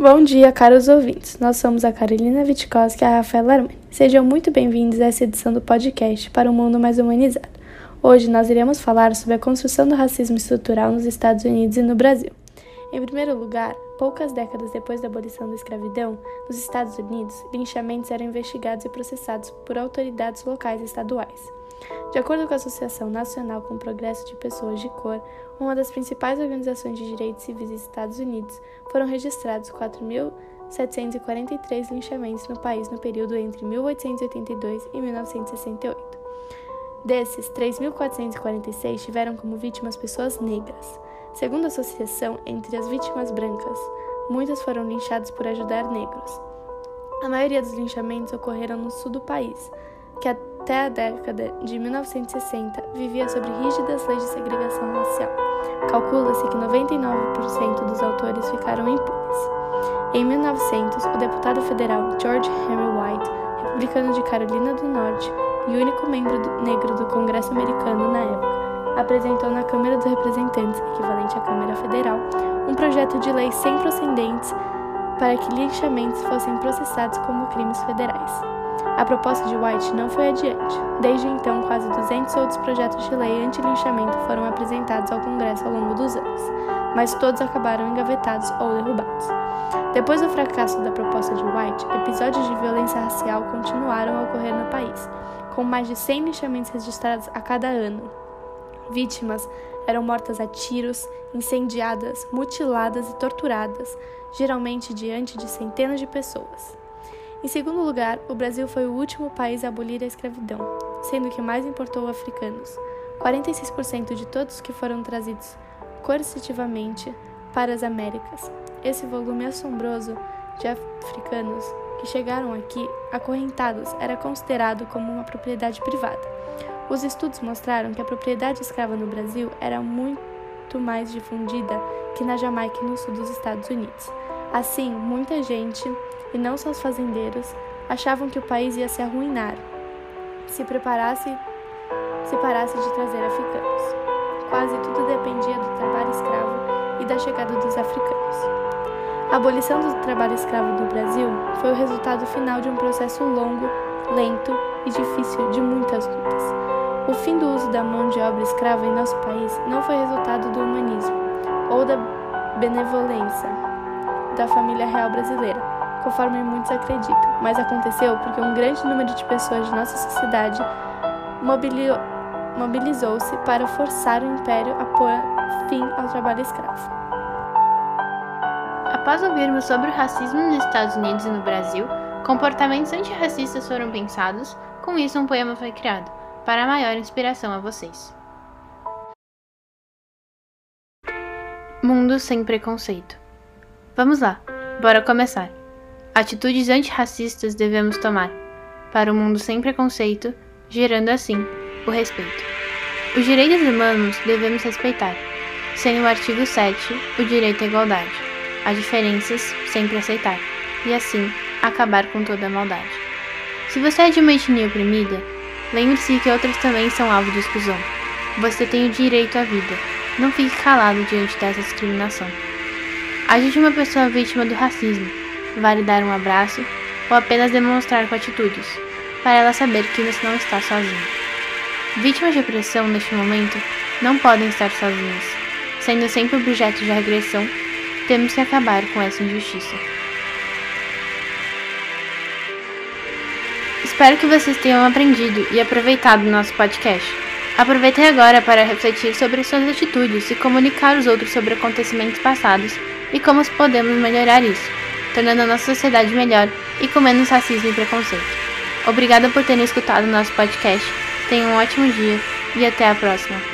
Bom dia, caros ouvintes. Nós somos a Carolina Witkowski e a Rafaela Armani. Sejam muito bem-vindos a essa edição do podcast para um mundo mais humanizado. Hoje nós iremos falar sobre a construção do racismo estrutural nos Estados Unidos e no Brasil. Em primeiro lugar, poucas décadas depois da abolição da escravidão, nos Estados Unidos, linchamentos eram investigados e processados por autoridades locais e estaduais. De acordo com a Associação Nacional com o Progresso de Pessoas de Cor, uma das principais organizações de direitos civis dos Estados Unidos, foram registrados 4.743 linchamentos no país no período entre 1882 e 1968. Desses, 3.446 tiveram como vítimas pessoas negras. Segundo a associação, entre as vítimas brancas, muitas foram linchadas por ajudar negros. A maioria dos linchamentos ocorreram no sul do país, que até a década de 1960 vivia sobre rígidas leis de segregação racial. Calcula-se que 99% dos autores ficaram impunes. Em 1900, o deputado federal George Henry White, republicano de Carolina do Norte e único membro do negro do Congresso americano na época, apresentou na Câmara dos Representantes, equivalente à Câmara Federal, um projeto de lei sem procedentes para que linchamentos fossem processados como crimes federais. A proposta de White não foi adiante. Desde então, quase 200 outros projetos de lei anti-linchamento foram apresentados ao Congresso ao longo dos anos, mas todos acabaram engavetados ou derrubados. Depois do fracasso da proposta de White, episódios de violência racial continuaram a ocorrer no país, com mais de 100 linchamentos registrados a cada ano. Vítimas eram mortas a tiros, incendiadas, mutiladas e torturadas, geralmente diante de centenas de pessoas. Em segundo lugar, o Brasil foi o último país a abolir a escravidão, sendo que mais importou africanos. 46% de todos que foram trazidos coercitivamente para as Américas. Esse volume assombroso de africanos que chegaram aqui acorrentados era considerado como uma propriedade privada. Os estudos mostraram que a propriedade escrava no Brasil era muito mais difundida que na Jamaica e no sul dos Estados Unidos. Assim, muita gente, e não só os fazendeiros, achavam que o país ia se arruinar se preparasse se parasse de trazer africanos. Quase tudo dependia do trabalho escravo e da chegada dos africanos. A abolição do trabalho escravo no Brasil foi o resultado final de um processo longo, lento e difícil de muitas lutas. O fim do uso da mão de obra escrava em nosso país não foi resultado do humanismo ou da benevolência da família real brasileira, conforme muitos acreditam, mas aconteceu porque um grande número de pessoas de nossa sociedade mobilizou-se para forçar o império a pôr fim ao trabalho escravo. Após ouvirmos sobre o racismo nos Estados Unidos e no Brasil, comportamentos antirracistas foram pensados, com isso um poema foi criado, para maior inspiração a vocês. Mundo sem preconceito. Vamos lá, bora começar. Atitudes antirracistas devemos tomar, para um mundo sem preconceito, gerando assim o respeito. Os direitos humanos devemos respeitar, sendo o artigo 7 o direito à igualdade as diferenças sempre aceitar, e assim acabar com toda a maldade. Se você é de uma etnia oprimida, lembre-se que outras também são alvo de exclusão. Você tem o direito à vida. Não fique calado diante dessa discriminação. Age de uma pessoa vítima do racismo. Vale dar um abraço ou apenas demonstrar com atitudes, para ela saber que você não está sozinho. Vítimas de opressão neste momento não podem estar sozinhas, sendo sempre objeto de regressão temos que acabar com essa injustiça. Espero que vocês tenham aprendido e aproveitado o nosso podcast. Aproveitem agora para refletir sobre suas atitudes e comunicar aos outros sobre acontecimentos passados e como podemos melhorar isso, tornando a nossa sociedade melhor e com menos racismo e preconceito. Obrigada por terem escutado o nosso podcast. Tenham um ótimo dia e até a próxima.